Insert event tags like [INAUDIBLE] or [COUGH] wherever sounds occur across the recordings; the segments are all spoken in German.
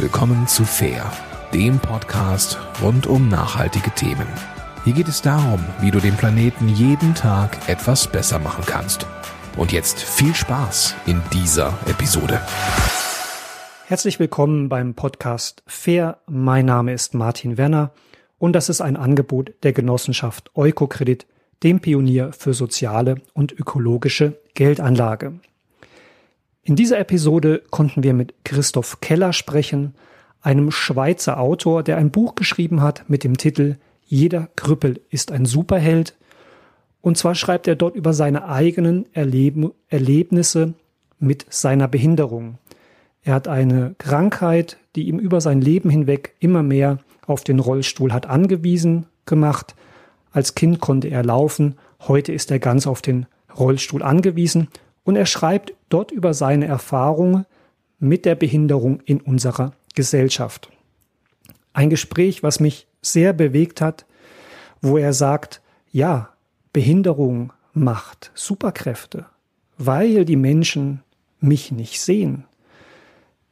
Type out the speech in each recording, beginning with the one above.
willkommen zu Fair, dem Podcast rund um nachhaltige Themen. Hier geht es darum, wie du den Planeten jeden Tag etwas besser machen kannst. Und jetzt viel Spaß in dieser Episode. Herzlich willkommen beim Podcast Fair. Mein Name ist Martin Werner und das ist ein Angebot der Genossenschaft Eukokredit, dem Pionier für soziale und ökologische Geldanlage. In dieser Episode konnten wir mit Christoph Keller sprechen, einem Schweizer Autor, der ein Buch geschrieben hat mit dem Titel Jeder Krüppel ist ein Superheld. Und zwar schreibt er dort über seine eigenen Erleben, Erlebnisse mit seiner Behinderung. Er hat eine Krankheit, die ihm über sein Leben hinweg immer mehr auf den Rollstuhl hat angewiesen gemacht. Als Kind konnte er laufen, heute ist er ganz auf den Rollstuhl angewiesen und er schreibt dort über seine Erfahrungen mit der Behinderung in unserer Gesellschaft. Ein Gespräch, was mich sehr bewegt hat, wo er sagt, ja, Behinderung macht Superkräfte, weil die Menschen mich nicht sehen.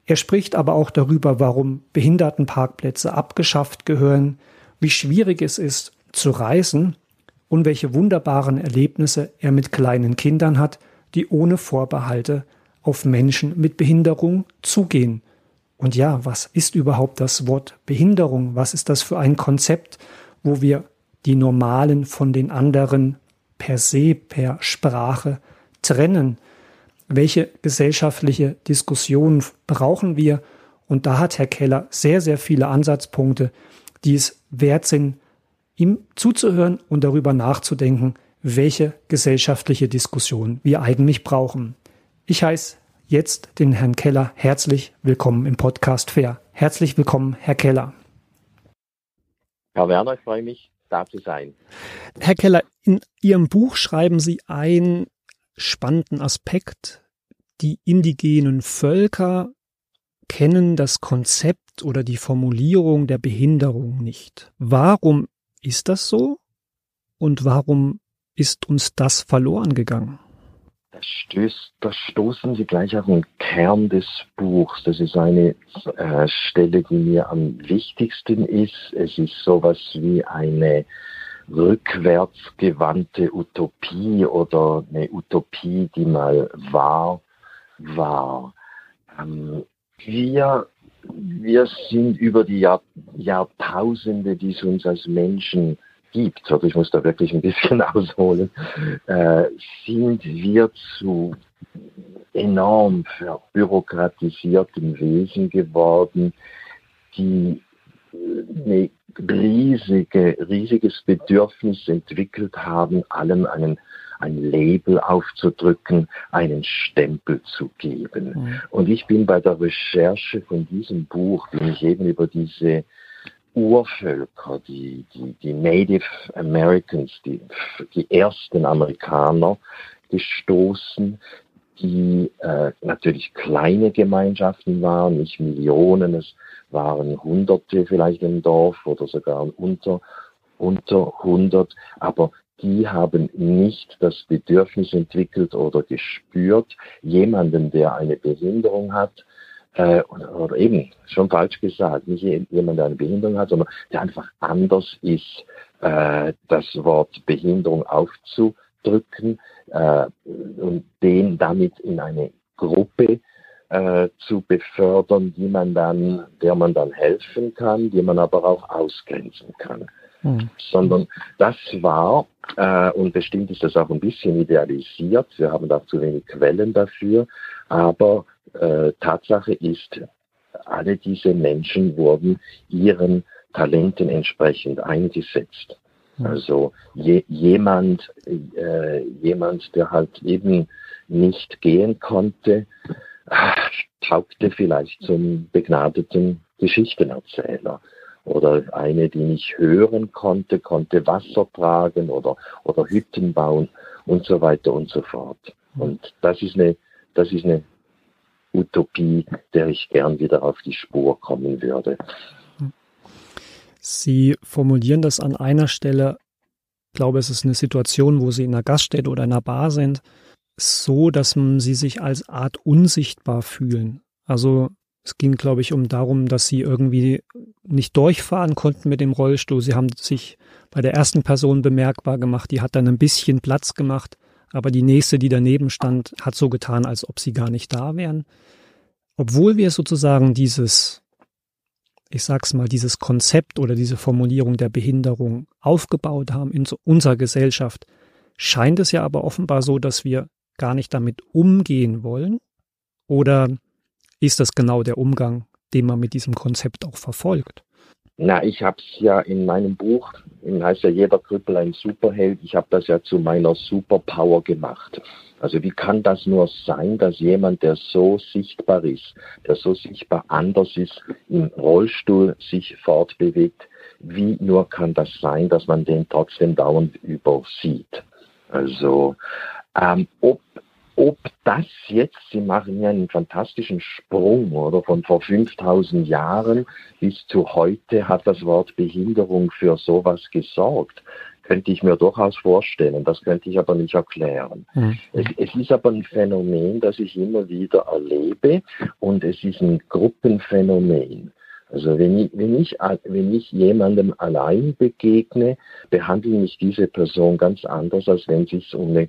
Er spricht aber auch darüber, warum Behindertenparkplätze abgeschafft gehören, wie schwierig es ist zu reisen und welche wunderbaren Erlebnisse er mit kleinen Kindern hat, die ohne Vorbehalte auf Menschen mit Behinderung zugehen. Und ja, was ist überhaupt das Wort Behinderung? Was ist das für ein Konzept, wo wir die Normalen von den anderen per se, per Sprache trennen? Welche gesellschaftliche Diskussionen brauchen wir? Und da hat Herr Keller sehr, sehr viele Ansatzpunkte, die es wert sind, ihm zuzuhören und darüber nachzudenken, welche gesellschaftliche Diskussion wir eigentlich brauchen. Ich heiße jetzt den Herrn Keller herzlich willkommen im Podcast Fair. Herzlich willkommen, Herr Keller. Herr Werner, ich freue mich, da zu sein. Herr Keller, in Ihrem Buch schreiben Sie einen spannenden Aspekt. Die indigenen Völker kennen das Konzept oder die Formulierung der Behinderung nicht. Warum ist das so? Und warum ist uns das verloren gegangen? Da, stößt, da stoßen Sie gleich auf den Kern des Buchs. Das ist eine äh, Stelle, die mir am wichtigsten ist. Es ist sowas wie eine rückwärtsgewandte Utopie oder eine Utopie, die mal wahr war. Ähm, wir, wir sind über die Jahr, Jahrtausende, die es uns als Menschen gibt, also ich muss da wirklich ein bisschen [LAUGHS] ausholen, äh, sind wir zu enorm verbürokratisierten Wesen geworden, die ein riesige, riesiges Bedürfnis entwickelt haben, allem einen ein Label aufzudrücken, einen Stempel zu geben. Mhm. Und ich bin bei der Recherche von diesem Buch, bin ich eben über diese Urvölker, die, die, die Native Americans, die, die ersten Amerikaner gestoßen, die äh, natürlich kleine Gemeinschaften waren, nicht Millionen, es waren Hunderte vielleicht im Dorf oder sogar unter, unter 100, aber die haben nicht das Bedürfnis entwickelt oder gespürt, jemanden, der eine Behinderung hat, äh, oder, oder, eben, schon falsch gesagt, nicht jemand, der eine Behinderung hat, sondern der einfach anders ist, äh, das Wort Behinderung aufzudrücken äh, und den damit in eine Gruppe äh, zu befördern, die man dann, der man dann helfen kann, die man aber auch ausgrenzen kann. Mhm. Sondern das war, äh, und bestimmt ist das auch ein bisschen idealisiert, wir haben da zu wenig Quellen dafür, aber äh, Tatsache ist, alle diese Menschen wurden ihren Talenten entsprechend eingesetzt. Also je, jemand, äh, jemand, der halt eben nicht gehen konnte, taugte vielleicht zum begnadeten Geschichtenerzähler. Oder eine, die nicht hören konnte, konnte Wasser tragen oder, oder Hütten bauen und so weiter und so fort. Und das ist eine, das ist eine Utopie, der ich gern wieder auf die Spur kommen würde. Sie formulieren das an einer Stelle, ich glaube, es ist eine Situation, wo Sie in einer Gaststätte oder in einer Bar sind, so, dass Sie sich als Art unsichtbar fühlen. Also Es ging, glaube ich, um darum, dass sie irgendwie nicht durchfahren konnten mit dem Rollstuhl. Sie haben sich bei der ersten Person bemerkbar gemacht, die hat dann ein bisschen Platz gemacht, aber die nächste, die daneben stand, hat so getan, als ob sie gar nicht da wären. Obwohl wir sozusagen dieses, ich sag's mal, dieses Konzept oder diese Formulierung der Behinderung aufgebaut haben in unserer Gesellschaft, scheint es ja aber offenbar so, dass wir gar nicht damit umgehen wollen? Oder ist das genau der Umgang, den man mit diesem Konzept auch verfolgt? Na, ich habe es ja in meinem Buch, in heißt ja jeder Krüppel ein Superheld, ich habe das ja zu meiner Superpower gemacht. Also wie kann das nur sein, dass jemand, der so sichtbar ist, der so sichtbar anders ist, im Rollstuhl sich fortbewegt, wie nur kann das sein, dass man den trotzdem dauernd übersieht? Also ähm, ob ob das jetzt, Sie machen ja einen fantastischen Sprung, oder von vor 5000 Jahren bis zu heute hat das Wort Behinderung für sowas gesorgt, könnte ich mir durchaus vorstellen. Das könnte ich aber nicht erklären. Mhm. Es, es, ist aber ein Phänomen, das ich immer wieder erlebe und es ist ein Gruppenphänomen. Also wenn ich, wenn ich, wenn ich jemandem allein begegne, behandle ich diese Person ganz anders, als wenn es sich um eine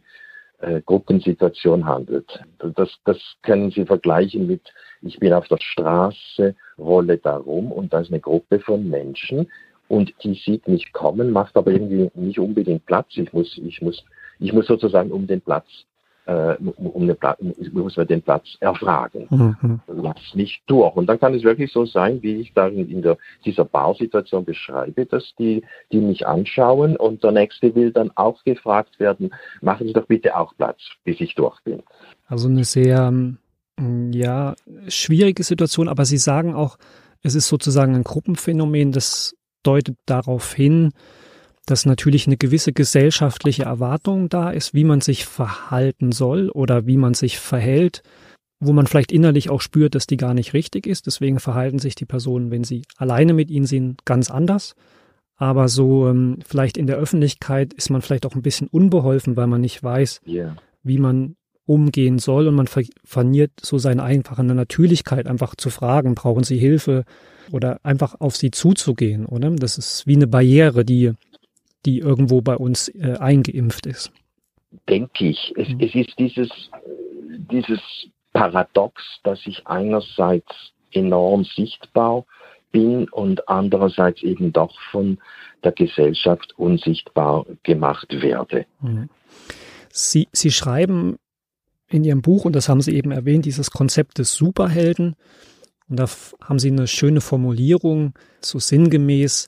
äh, Gruppensituation handelt. Das, das können Sie vergleichen mit, ich bin auf der Straße, rolle da rum und da ist eine Gruppe von Menschen und die sieht mich kommen, macht aber irgendwie nicht unbedingt Platz. Ich muss, ich muss, ich muss sozusagen um den Platz äh, um Platz, muss man den Platz erfragen. Mhm. Lass nicht durch. Und dann kann es wirklich so sein, wie ich da in der, dieser Bausituation beschreibe, dass die, die mich anschauen und der Nächste will dann auch gefragt werden, machen Sie doch bitte auch Platz, bis ich durch bin. Also eine sehr, ähm, ja, schwierige Situation, aber Sie sagen auch, es ist sozusagen ein Gruppenphänomen, das deutet darauf hin, dass natürlich eine gewisse gesellschaftliche Erwartung da ist, wie man sich verhalten soll oder wie man sich verhält, wo man vielleicht innerlich auch spürt, dass die gar nicht richtig ist. Deswegen verhalten sich die Personen, wenn sie alleine mit ihnen sind, ganz anders. Aber so ähm, vielleicht in der Öffentlichkeit ist man vielleicht auch ein bisschen unbeholfen, weil man nicht weiß, yeah. wie man umgehen soll und man ver verliert so seine einfache Natürlichkeit, einfach zu fragen, brauchen Sie Hilfe oder einfach auf sie zuzugehen, oder? Das ist wie eine Barriere, die die irgendwo bei uns äh, eingeimpft ist. Denke ich. Es, mhm. es ist dieses, dieses Paradox, dass ich einerseits enorm sichtbar bin und andererseits eben doch von der Gesellschaft unsichtbar gemacht werde. Mhm. Sie, Sie schreiben in Ihrem Buch, und das haben Sie eben erwähnt, dieses Konzept des Superhelden. Und da haben Sie eine schöne Formulierung, so sinngemäß,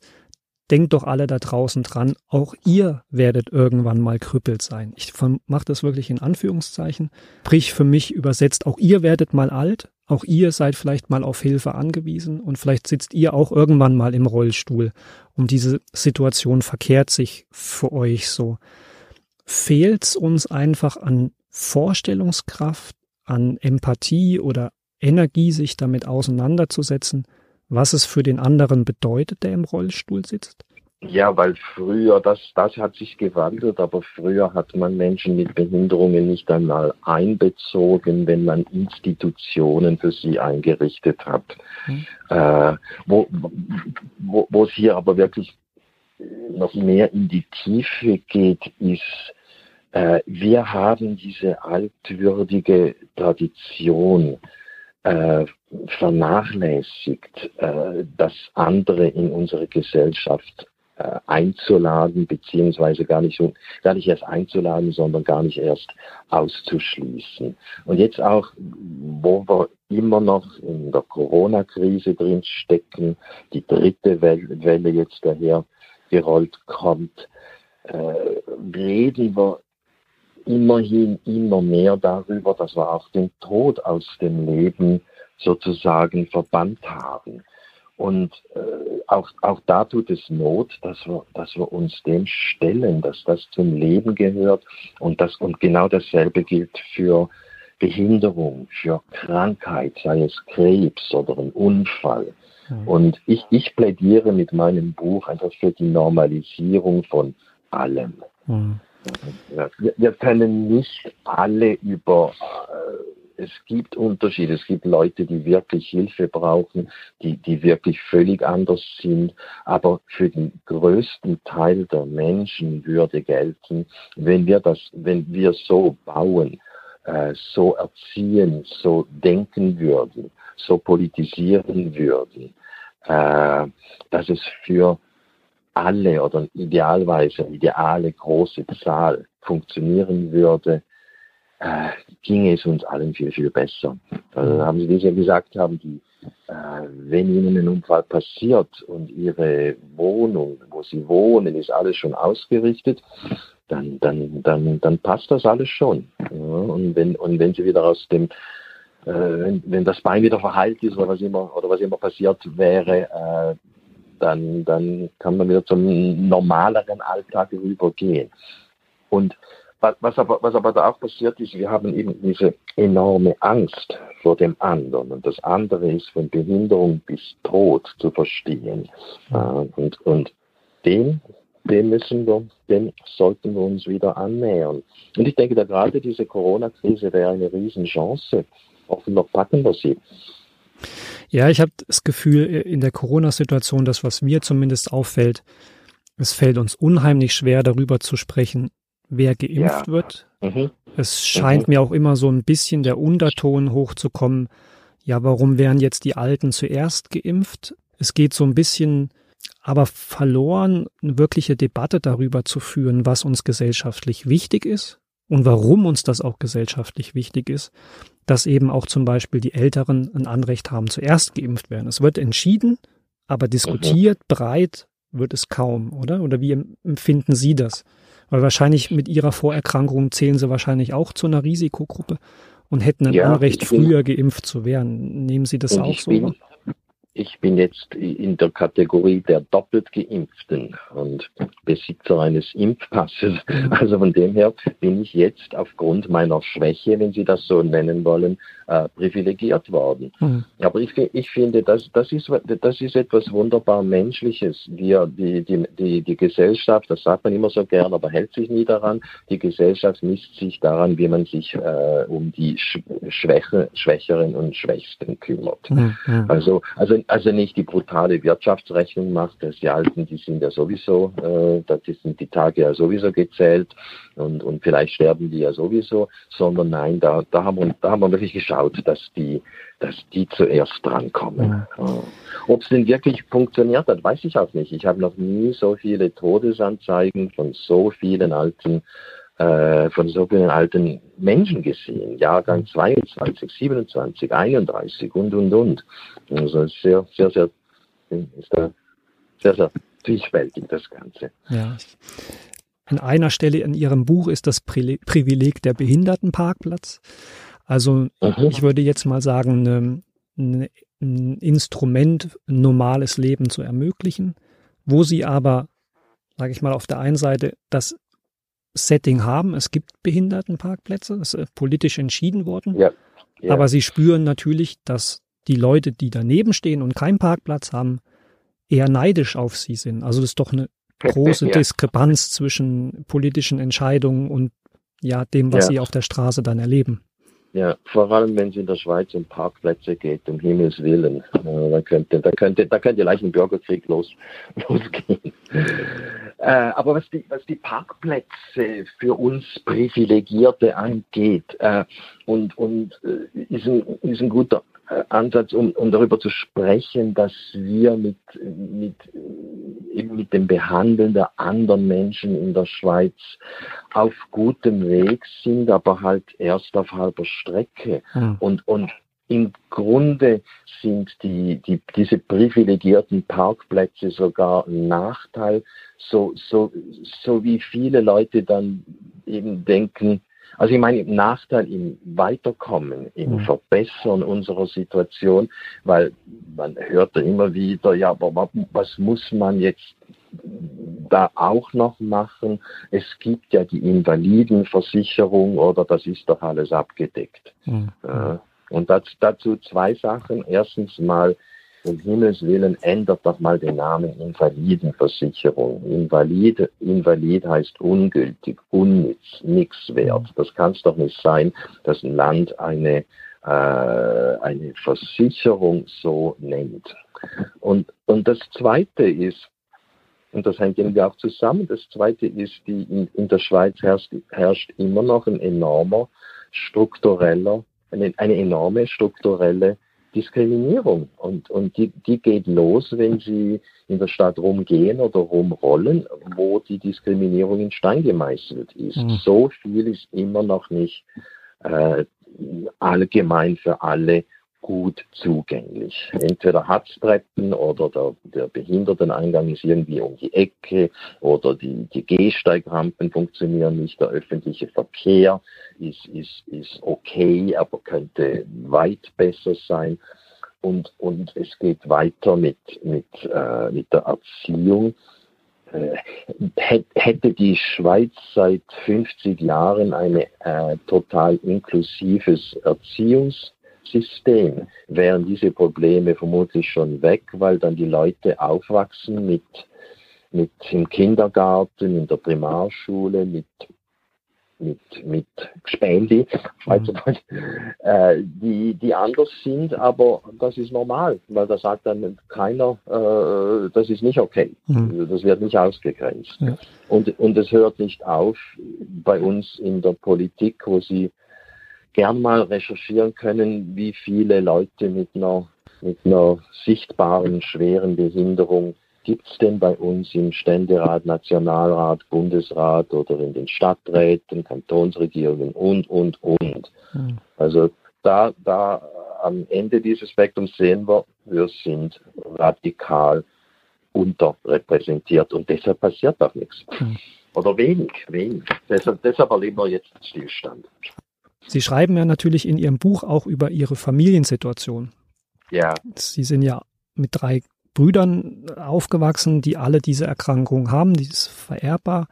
denkt doch alle da draußen dran, auch ihr werdet irgendwann mal krüppelt sein. Ich mache das wirklich in Anführungszeichen. Sprich für mich übersetzt, auch ihr werdet mal alt, auch ihr seid vielleicht mal auf Hilfe angewiesen und vielleicht sitzt ihr auch irgendwann mal im Rollstuhl und diese Situation verkehrt sich für euch so. Fehlt's uns einfach an Vorstellungskraft, an Empathie oder Energie, sich damit auseinanderzusetzen, was es für den anderen bedeutet, der im Rollstuhl sitzt? Ja, weil früher, das, das hat sich gewandelt, aber früher hat man Menschen mit Behinderungen nicht einmal einbezogen, wenn man Institutionen für sie eingerichtet hat. Mhm. Äh, wo, wo, wo es hier aber wirklich noch mehr in die Tiefe geht, ist, äh, wir haben diese altwürdige Tradition äh, vernachlässigt, äh, das andere in unsere Gesellschaft äh, einzuladen, beziehungsweise gar nicht, so, gar nicht erst einzuladen, sondern gar nicht erst auszuschließen. Und jetzt auch, wo wir immer noch in der Corona-Krise drin stecken, die dritte Welle jetzt daher gerollt kommt, äh, reden wir immerhin immer mehr darüber, dass wir auch den Tod aus dem Leben sozusagen verbannt haben. Und äh, auch, auch da tut es Not, dass wir, dass wir uns dem stellen, dass das zum Leben gehört. Und, das, und genau dasselbe gilt für Behinderung, für Krankheit, sei es Krebs oder ein Unfall. Mhm. Und ich, ich plädiere mit meinem Buch einfach für die Normalisierung von allem. Mhm. Wir, können nicht alle über es gibt Unterschiede. Es gibt Leute, die wirklich Hilfe brauchen, die, die wirklich völlig anders sind. Aber für den größten Teil der Menschen würde gelten, wenn wir das, wenn wir so bauen, äh, so erziehen, so denken würden, so politisieren würden, äh, dass es für alle oder idealweise ideale große Zahl funktionieren würde, äh, ginge es uns allen viel, viel besser. Also haben Sie das ja gesagt haben, die, äh, wenn Ihnen ein Unfall passiert und Ihre Wohnung, wo Sie wohnen, ist alles schon ausgerichtet, dann, dann, dann, dann passt das alles schon. Ja, und, wenn, und wenn Sie wieder aus dem äh, wenn, wenn das Bein wieder verheilt ist oder was immer oder was immer passiert wäre, äh, dann, dann kann man wieder zum normaleren Alltag rübergehen. Und was aber, was aber da auch passiert ist, wir haben eben diese enorme Angst vor dem anderen. Und das andere ist von Behinderung bis Tod zu verstehen. Und, und dem, dem müssen wir, dem sollten wir uns wieder annähern. Und ich denke, da gerade diese Corona-Krise wäre eine Riesenchance. Hoffentlich packen wir sie. Ja, ich habe das Gefühl, in der Corona-Situation, das, was mir zumindest auffällt, es fällt uns unheimlich schwer, darüber zu sprechen, wer geimpft ja. wird. Mhm. Es scheint mhm. mir auch immer so ein bisschen der Unterton hochzukommen. Ja, warum werden jetzt die Alten zuerst geimpft? Es geht so ein bisschen aber verloren, eine wirkliche Debatte darüber zu führen, was uns gesellschaftlich wichtig ist und warum uns das auch gesellschaftlich wichtig ist, dass eben auch zum Beispiel die Älteren ein Anrecht haben, zuerst geimpft werden. Es wird entschieden, aber diskutiert mhm. breit wird es kaum, oder? Oder wie empfinden Sie das? Weil wahrscheinlich mit ihrer Vorerkrankung zählen sie wahrscheinlich auch zu einer Risikogruppe und hätten ein ja, Anrecht, früher geimpft zu werden. Nehmen Sie das auch so? Bin, ich bin jetzt in der Kategorie der doppelt geimpften und Besitzer eines Impfpasses. [LAUGHS] Also von dem her bin ich jetzt aufgrund meiner Schwäche, wenn Sie das so nennen wollen, äh, privilegiert worden. Mhm. Aber ich, ich finde, das, das, ist, das ist etwas wunderbar Menschliches. Wir, die, die, die, die Gesellschaft, das sagt man immer so gern, aber hält sich nie daran, die Gesellschaft misst sich daran, wie man sich äh, um die Schwäche, Schwächeren und Schwächsten kümmert. Mhm. Also, also also nicht die brutale Wirtschaftsrechnung macht, dass die Alten, die sind ja sowieso, äh, das sind die Tage ja sowieso gezählt und, und vielleicht sterben die ja sowieso, sondern nein, da, da, haben wir, da haben wir wirklich geschaut, dass die, dass die zuerst drankommen. Ja. Ob es denn wirklich funktioniert hat, weiß ich auch nicht. Ich habe noch nie so viele Todesanzeigen von so vielen alten äh, von so vielen alten Menschen gesehen, Jahrgang 22, 27, 31 und, und, und. Also sehr, sehr, sehr, ist da sehr, sehr zwiespältig, das Ganze. Ja. An einer Stelle in Ihrem Buch ist das Privileg der Behindertenparkplatz. Also mhm. ich würde jetzt mal sagen, eine, ein Instrument, ein normales Leben zu ermöglichen, wo Sie aber, sage ich mal, auf der einen Seite das Setting haben. Es gibt Behindertenparkplätze, das ist politisch entschieden worden. Ja, ja. Aber sie spüren natürlich, dass die Leute, die daneben stehen und keinen Parkplatz haben, eher neidisch auf sie sind. Also das ist doch eine [LAUGHS] große ja. Diskrepanz zwischen politischen Entscheidungen und ja, dem, was sie auf der Straße dann erleben. Ja, vor allem wenn es in der Schweiz um Parkplätze geht, um Himmels Willen. Äh, da, könnte, da, könnte, da könnte gleich ein Bürgerkrieg los, [LAUGHS] losgehen. Äh, aber was die, was die Parkplätze für uns Privilegierte angeht, äh, und, und äh, ist, ein, ist ein guter äh, Ansatz, um, um darüber zu sprechen, dass wir mit, mit, eben mit dem Behandeln der anderen Menschen in der Schweiz auf gutem Weg sind, aber halt erst auf halber Strecke. Mhm. Und, und im Grunde sind die, die, diese privilegierten Parkplätze sogar ein Nachteil, so, so, so wie viele Leute dann eben denken, also ich meine im Nachteil im Weiterkommen, im mhm. Verbessern unserer Situation, weil man hört ja immer wieder, ja, aber was muss man jetzt da auch noch machen? Es gibt ja die Invalidenversicherung oder das ist doch alles abgedeckt. Mhm. Und dazu zwei Sachen. Erstens mal um Himmels Willen ändert doch mal den Namen Invalidenversicherung. Invalid, Invalid heißt ungültig, unnütz, nichts wert. Das kann es doch nicht sein, dass ein Land eine, äh, eine Versicherung so nennt. Und, und das Zweite ist, und das hängt irgendwie auch zusammen, das Zweite ist, die in, in der Schweiz herrscht, herrscht immer noch ein enormer struktureller, eine, eine enorme strukturelle Diskriminierung. Und, und die, die geht los, wenn Sie in der Stadt rumgehen oder rumrollen, wo die Diskriminierung in Stein gemeißelt ist. Mhm. So viel ist immer noch nicht äh, allgemein für alle gut zugänglich. Entweder hat es Treppen oder der, der Behinderteneingang ist irgendwie um die Ecke oder die, die Gehsteigrampen funktionieren nicht, der öffentliche Verkehr ist, ist, ist okay, aber könnte weit besser sein. Und, und es geht weiter mit, mit, äh, mit der Erziehung. Äh, hätte die Schweiz seit 50 Jahren ein äh, total inklusives Erziehungs System wären diese Probleme vermutlich schon weg, weil dann die Leute aufwachsen mit, mit im Kindergarten, in der Primarschule, mit mit, mit Schweizerdeutsch, mhm. äh, die, die anders sind, aber das ist normal, weil da sagt dann keiner, äh, das ist nicht okay. Mhm. Das wird nicht ausgegrenzt. Ja. Und, und es hört nicht auf bei uns in der Politik, wo sie gern mal recherchieren können, wie viele Leute mit einer, mit einer sichtbaren, schweren Behinderung gibt es denn bei uns im Ständerat, Nationalrat, Bundesrat oder in den Stadträten, Kantonsregierungen und, und, und. Mhm. Also da, da am Ende dieses Spektrums sehen wir, wir sind radikal unterrepräsentiert und deshalb passiert auch nichts. Mhm. Oder wenig, wenig. Deshalb, deshalb erleben wir jetzt Stillstand. Sie schreiben ja natürlich in Ihrem Buch auch über Ihre Familiensituation. Ja. Sie sind ja mit drei Brüdern aufgewachsen, die alle diese Erkrankung haben, die ist vererbbar.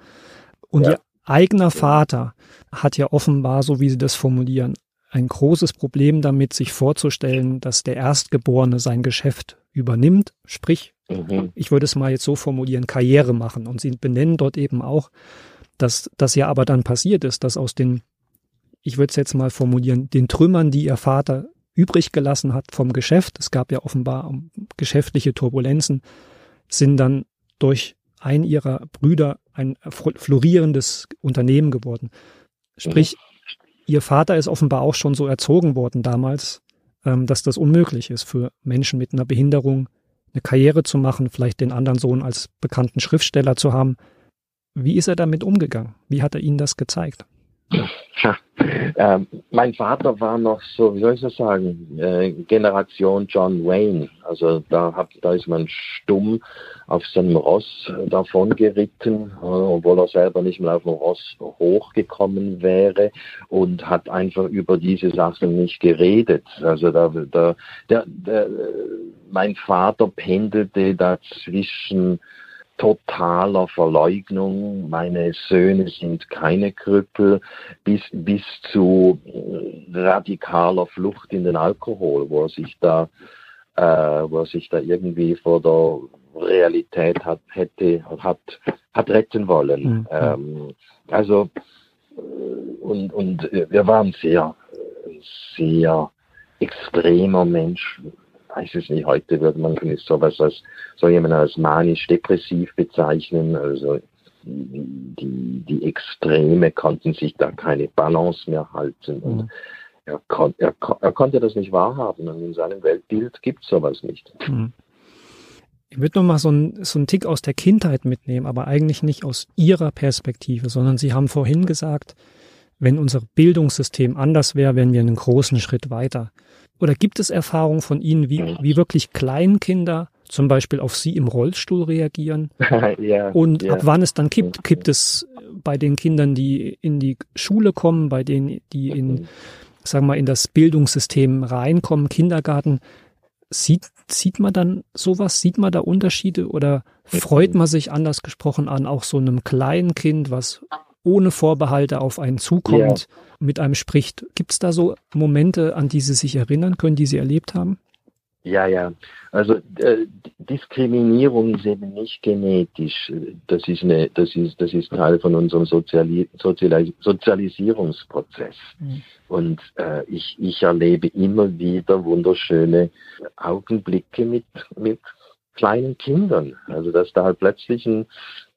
Und ja. Ihr eigener Vater hat ja offenbar, so wie Sie das formulieren, ein großes Problem damit, sich vorzustellen, dass der Erstgeborene sein Geschäft übernimmt, sprich, mhm. ich würde es mal jetzt so formulieren, Karriere machen. Und Sie benennen dort eben auch, dass das ja aber dann passiert ist, dass aus den ich würde es jetzt mal formulieren, den Trümmern, die ihr Vater übrig gelassen hat vom Geschäft, es gab ja offenbar geschäftliche Turbulenzen, sind dann durch ein ihrer Brüder ein florierendes Unternehmen geworden. Sprich, ihr Vater ist offenbar auch schon so erzogen worden damals, ähm, dass das unmöglich ist für Menschen mit einer Behinderung eine Karriere zu machen, vielleicht den anderen Sohn als bekannten Schriftsteller zu haben. Wie ist er damit umgegangen? Wie hat er Ihnen das gezeigt? Ja, äh, mein Vater war noch so, wie soll ich das sagen, äh, Generation John Wayne. Also da, hab, da ist man stumm auf seinem Ross äh, davon geritten, äh, obwohl er selber nicht mehr auf dem Ross hochgekommen wäre und hat einfach über diese Sachen nicht geredet. Also da, da der, der, mein Vater pendelte dazwischen totaler Verleugnung, meine Söhne sind keine Krüppel, bis, bis zu radikaler Flucht in den Alkohol, wo er sich da, äh, wo er sich da irgendwie vor der Realität hat, hätte, hat, hat retten wollen. Mhm. Ähm, also, äh, und, und wir waren sehr, sehr extremer Mensch, weiß es nicht, heute würde man sowas als, so jemand als manisch-depressiv bezeichnen, also die, die Extreme konnten sich da keine Balance mehr halten und mhm. er, kon, er, er, konnte das nicht wahrhaben und in seinem Weltbild gibt es sowas nicht. Mhm. Ich würde nochmal so, ein, so einen Tick aus der Kindheit mitnehmen, aber eigentlich nicht aus Ihrer Perspektive, sondern Sie haben vorhin gesagt, wenn unser Bildungssystem anders wäre, wären wir einen großen Schritt weiter. Oder gibt es Erfahrungen von Ihnen, wie, wie wirklich Kleinkinder zum Beispiel auf Sie im Rollstuhl reagieren? [LAUGHS] ja, und ja. ab wann es dann kippt? Kippt es bei den Kindern, die in die Schule kommen, bei denen, die in, sagen wir mal, in das Bildungssystem reinkommen, Kindergarten? Sieht, sieht man dann sowas? Sieht man da Unterschiede oder freut man sich anders gesprochen an auch so einem kleinen Kind, was ohne Vorbehalte auf einen zukommt, ja. mit einem spricht. Gibt es da so Momente, an die Sie sich erinnern können, die Sie erlebt haben? Ja, ja. Also äh, Diskriminierung ist eben nicht genetisch. Das ist eine, das ist, das ist Teil von unserem Soziali Sozialis Sozialisierungsprozess. Mhm. Und äh, ich, ich erlebe immer wieder wunderschöne Augenblicke mit, mit kleinen Kindern. Also dass da halt plötzlich ein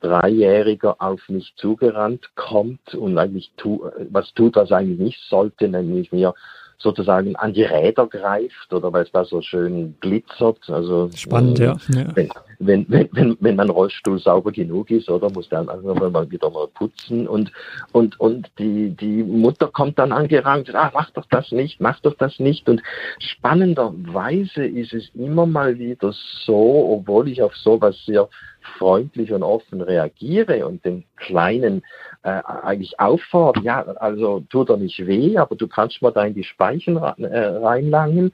Dreijähriger auf mich zugerannt kommt und eigentlich tu, was tut, was eigentlich nicht sollte, nämlich mir sozusagen an die Räder greift oder weil es da so schön glitzert. Also spannend, äh, ja. Wenn, wenn, wenn, wenn, mein Rollstuhl sauber genug ist, oder muss der einfach mal wieder mal putzen. Und und und die die Mutter kommt dann angerannt, ah, mach doch das nicht, mach doch das nicht. Und spannenderweise ist es immer mal wieder so, obwohl ich auf sowas sehr freundlich und offen reagiere und den Kleinen äh, eigentlich auffordere, ja, also tut er nicht weh, aber du kannst mal da in die Speichen äh, reinlangen,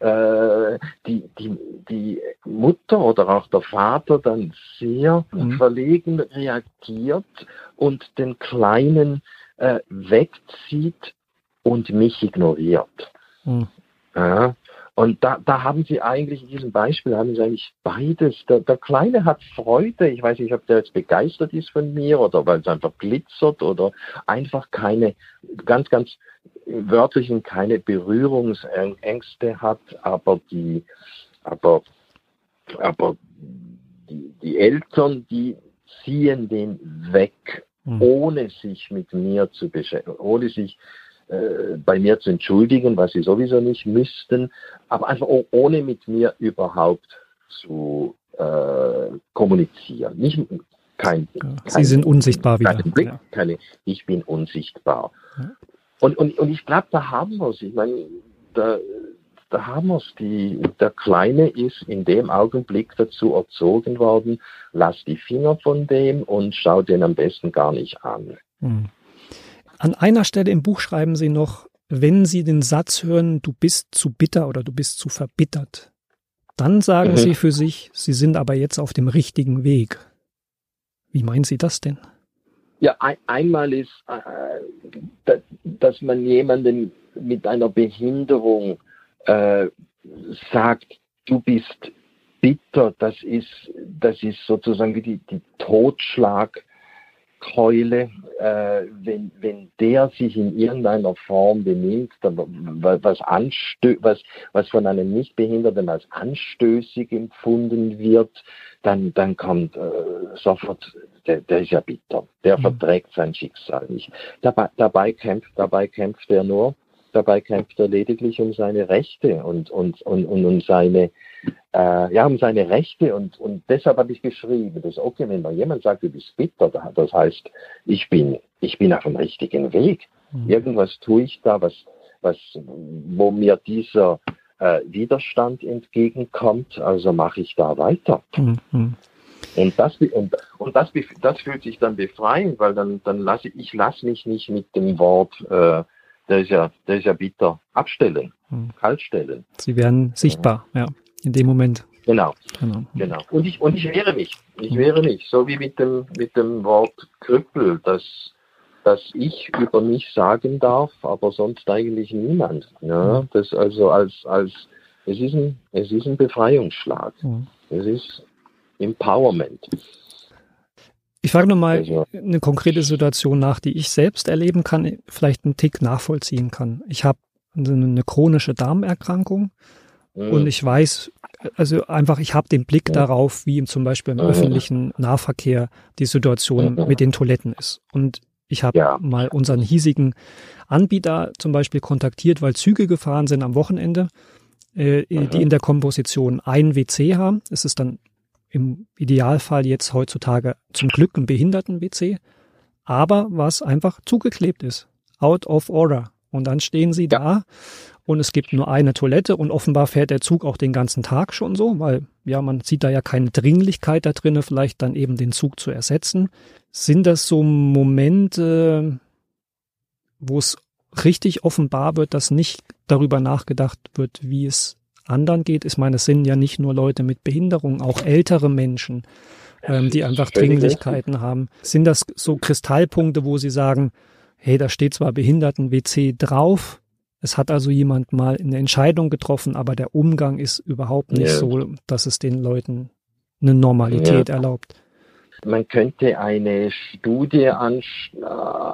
äh, die, die, die Mutter oder auch der Vater dann sehr mhm. verlegen reagiert und den Kleinen äh, wegzieht und mich ignoriert. Mhm. Ja, und da, da haben sie eigentlich, in diesem Beispiel haben sie eigentlich beides. Der, der Kleine hat Freude. Ich weiß nicht, ob der jetzt begeistert ist von mir oder weil es einfach glitzert oder einfach keine, ganz, ganz wörtlichen keine Berührungsängste hat, aber die, aber, aber die, die Eltern, die ziehen den weg, mhm. ohne sich mit mir zu beschäftigen, ohne sich äh, bei mir zu entschuldigen, was sie sowieso nicht müssten, aber einfach ohne mit mir überhaupt zu äh, kommunizieren. Nicht, kein, kein, sie sind unsichtbar wieder. Blick, ja. keine, ich bin unsichtbar. Ja. Und, und, und ich glaube, da haben wir es. Ich meine, da, da haben wir es. Der Kleine ist in dem Augenblick dazu erzogen worden, lass die Finger von dem und schau den am besten gar nicht an. Mhm. An einer Stelle im Buch schreiben Sie noch, wenn Sie den Satz hören, du bist zu bitter oder du bist zu verbittert, dann sagen mhm. Sie für sich, Sie sind aber jetzt auf dem richtigen Weg. Wie meinen Sie das denn? Ja, ein, einmal ist, äh, dass man jemanden mit einer Behinderung äh, sagt, du bist bitter, das ist, das ist sozusagen wie die, die Totschlag Keule, äh, wenn, wenn der sich in irgendeiner Form benimmt, was, anstö was, was von einem Nichtbehinderten als anstößig empfunden wird, dann, dann kommt äh, sofort, der, der ist ja bitter, der mhm. verträgt sein Schicksal nicht. Dabei, dabei, kämpft, dabei kämpft er nur, dabei kämpft er lediglich um seine Rechte und, und, und, und um seine, äh, ja, um seine Rechte und, und deshalb habe ich geschrieben, dass okay, wenn mir jemand sagt, du bist bitter, das heißt, ich bin, ich bin auf dem richtigen Weg. Mhm. Irgendwas tue ich da, was, was, wo mir dieser äh, Widerstand entgegenkommt, also mache ich da weiter. Mhm. Und das, und, und das, das fühlt sich dann befreiend, weil dann, dann lasse ich, ich lasse mich nicht mit dem Wort, äh, der ist ja, der ist ja bitter, abstellen, mhm. kaltstellen. Sie werden sichtbar, ja in dem Moment. Genau. Genau. genau. Und ich, und ich wehre mich. Ich wehre mich. So wie mit dem, mit dem Wort Krüppel, dass, dass ich über mich sagen darf, aber sonst eigentlich niemand. Ja, das also als, als, es ist ein, es ist ein Befreiungsschlag. Mhm. Es ist Empowerment. Ich frage nochmal also, eine konkrete Situation nach, die ich selbst erleben kann, vielleicht einen Tick nachvollziehen kann. Ich habe eine chronische Darmerkrankung und mhm. ich weiß, also einfach, ich habe den Blick darauf, wie zum Beispiel im mhm. öffentlichen Nahverkehr die Situation mhm. mit den Toiletten ist. Und ich habe ja. mal unseren hiesigen Anbieter zum Beispiel kontaktiert, weil Züge gefahren sind am Wochenende, äh, die in der Komposition ein WC haben. Es ist dann im Idealfall jetzt heutzutage zum Glück ein Behinderten-WC, aber was einfach zugeklebt ist. Out of order. Und dann stehen sie ja. da und es gibt nur eine Toilette und offenbar fährt der Zug auch den ganzen Tag schon so, weil ja, man sieht da ja keine Dringlichkeit da drinne, vielleicht dann eben den Zug zu ersetzen. Sind das so Momente, wo es richtig offenbar wird, dass nicht darüber nachgedacht wird, wie es anderen geht? Ich meine, es sind ja nicht nur Leute mit Behinderung, auch ältere Menschen, ähm, die einfach Dringlichkeiten haben. Sind das so Kristallpunkte, wo Sie sagen, hey, da steht zwar Behinderten-WC drauf, Es hat also jemand mal eine Entscheidung getroffen, aber der Umgang ist überhaupt nicht Ja. so, dass es den Leuten eine Normalität Ja. erlaubt. Man könnte eine Studie äh,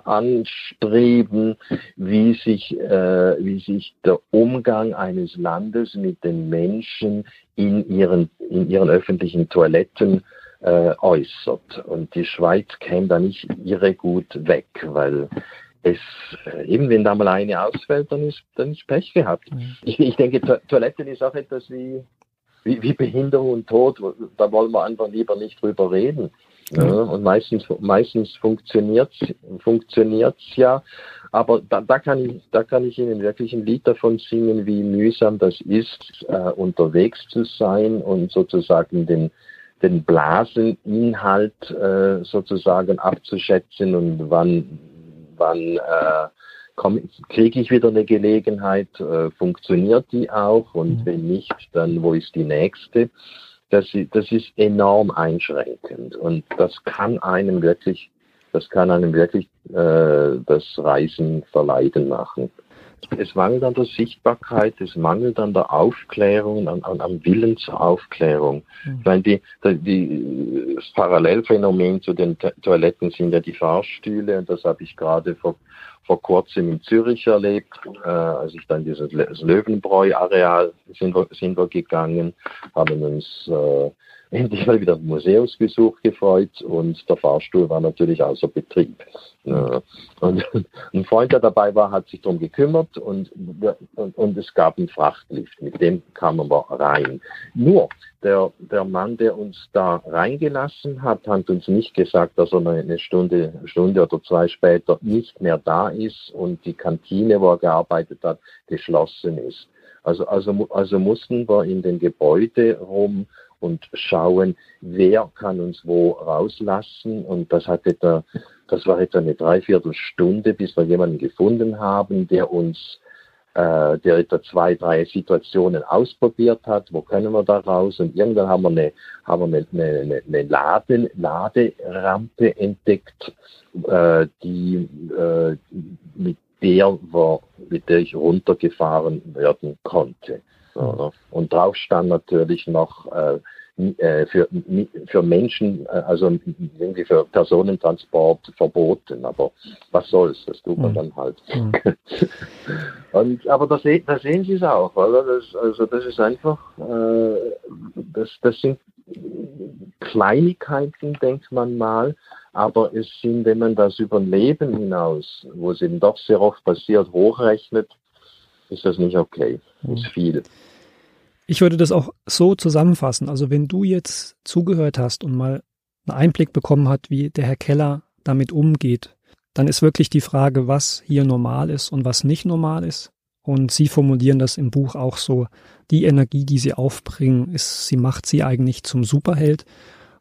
anstreben, wie sich, äh, wie sich der Umgang eines Landes mit den Menschen in ihren, in ihren öffentlichen Toiletten äh, äußert. Und die Schweiz käme da nicht irre gut weg, weil es äh, eben, wenn da mal eine ausfällt, dann ist, dann ist Pech gehabt. Ich, ich denke, To Toiletten ist auch etwas wie, wie, wie Behinderung und Tod. Da wollen wir einfach lieber nicht drüber reden. Ja, und meistens, meistens funktioniert funktioniert's ja. Aber da, da, kann ich, da kann ich Ihnen wirklich ein Lied davon singen, wie mühsam das ist, äh, unterwegs zu sein und sozusagen den, den Blaseninhalt äh, sozusagen abzuschätzen und wann, wann äh, kriege ich wieder eine Gelegenheit, äh, funktioniert die auch und Mhm. wenn nicht, dann wo ist die nächste? Das, das ist enorm einschränkend und das kann einem wirklich, das kann einem wirklich äh, das Reisen verleiden machen. Es mangelt an der Sichtbarkeit, es mangelt an der Aufklärung, an, an, am Willen zur Aufklärung. Mhm. Ich meine, die, die, das Parallelphänomen zu den To- Toiletten sind ja die Fahrstühle und das habe ich gerade vor, vor kurzem in Zürich erlebt, äh, als ich dann dieses Löwenbräu-Areal sind wir, sind wir gegangen, haben uns äh, endlich mal wieder Museumsbesuch gefreut und der Fahrstuhl war natürlich außer Betrieb. Und [LAUGHS] ein Freund, der dabei war, hat sich darum gekümmert und, und, und es gab einen Frachtlift, mit dem kamen wir rein. Nur der, der Mann, der uns da reingelassen hat, hat uns nicht gesagt, dass er eine Stunde, Stunde oder zwei später nicht mehr da ist und die Kantine, wo er gearbeitet hat, geschlossen ist. Also, also, also mussten wir in den Gebäude rum und schauen, wer kann uns wo rauslassen. Und das hat etwa, das war etwa eine Dreiviertelstunde, bis wir jemanden gefunden haben, der uns, äh, der etwa zwei, drei Situationen ausprobiert hat. Wo können wir da raus? Und irgendwann haben wir eine, haben wir eine, eine, eine Laden, Laderampe entdeckt, äh, die, äh, mit der wir, mit der ich runtergefahren werden konnte. Oder? Und drauf stand natürlich noch äh, äh, für, für Menschen, äh, also irgendwie für Personentransport verboten. Aber was soll's, das tut man Mhm. dann halt. Mhm. [LAUGHS] Und, aber da, se da sehen Sie es auch, oder? Das, also das ist einfach, äh, das, das sind Kleinigkeiten, denkt man mal, aber es sind, wenn man das über ein Leben hinaus, wo es eben doch sehr oft passiert, hochrechnet, ist das nicht okay. Mhm. Ist viel. Ich würde das auch so zusammenfassen. Also wenn du jetzt zugehört hast und mal einen Einblick bekommen hat, wie der Herr Keller damit umgeht, dann ist wirklich die Frage, was hier normal ist und was nicht normal ist. Und Sie formulieren das im Buch auch so. Die Energie, die Sie aufbringen, ist, sie macht Sie eigentlich zum Superheld.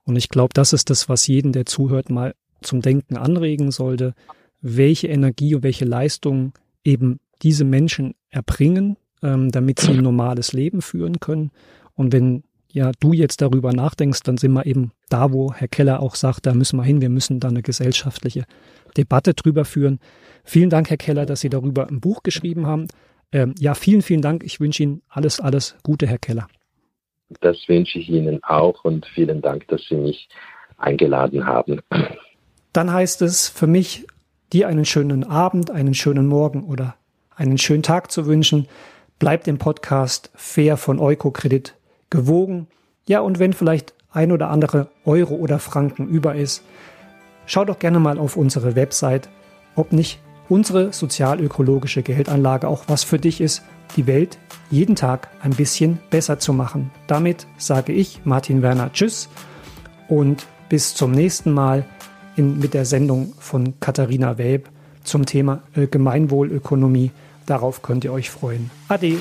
Und ich glaube, das ist das, was jeden, der zuhört, mal zum Denken anregen sollte, welche Energie und welche Leistung eben diese Menschen erbringen, ähm, damit sie ein normales Leben führen können. Und wenn ja du jetzt darüber nachdenkst, dann sind wir eben da, wo Herr Keller auch sagt, da müssen wir hin, wir müssen da eine gesellschaftliche Debatte drüber führen. Vielen Dank, Herr Keller, dass Sie darüber ein Buch geschrieben haben. Ähm, ja, vielen, vielen Dank. Ich wünsche Ihnen alles, alles Gute, Herr Keller. Das wünsche ich Ihnen auch und vielen Dank, dass Sie mich eingeladen haben. Dann heißt es für mich, dir einen schönen Abend, einen schönen Morgen oder einen schönen Tag zu wünschen. Bleibt dem Podcast Fair von Eukokredit gewogen. Ja, und wenn vielleicht ein oder andere Euro oder Franken über ist, schau doch gerne mal auf unsere Website, ob nicht unsere sozialökologische Geldanlage auch was für dich ist, die Welt jeden Tag ein bisschen besser zu machen. Damit sage ich, Martin Werner, Tschüss und bis zum nächsten Mal in, mit der Sendung von Katharina Welb zum Thema äh, Gemeinwohlökonomie. Darauf könnt ihr euch freuen. Ade.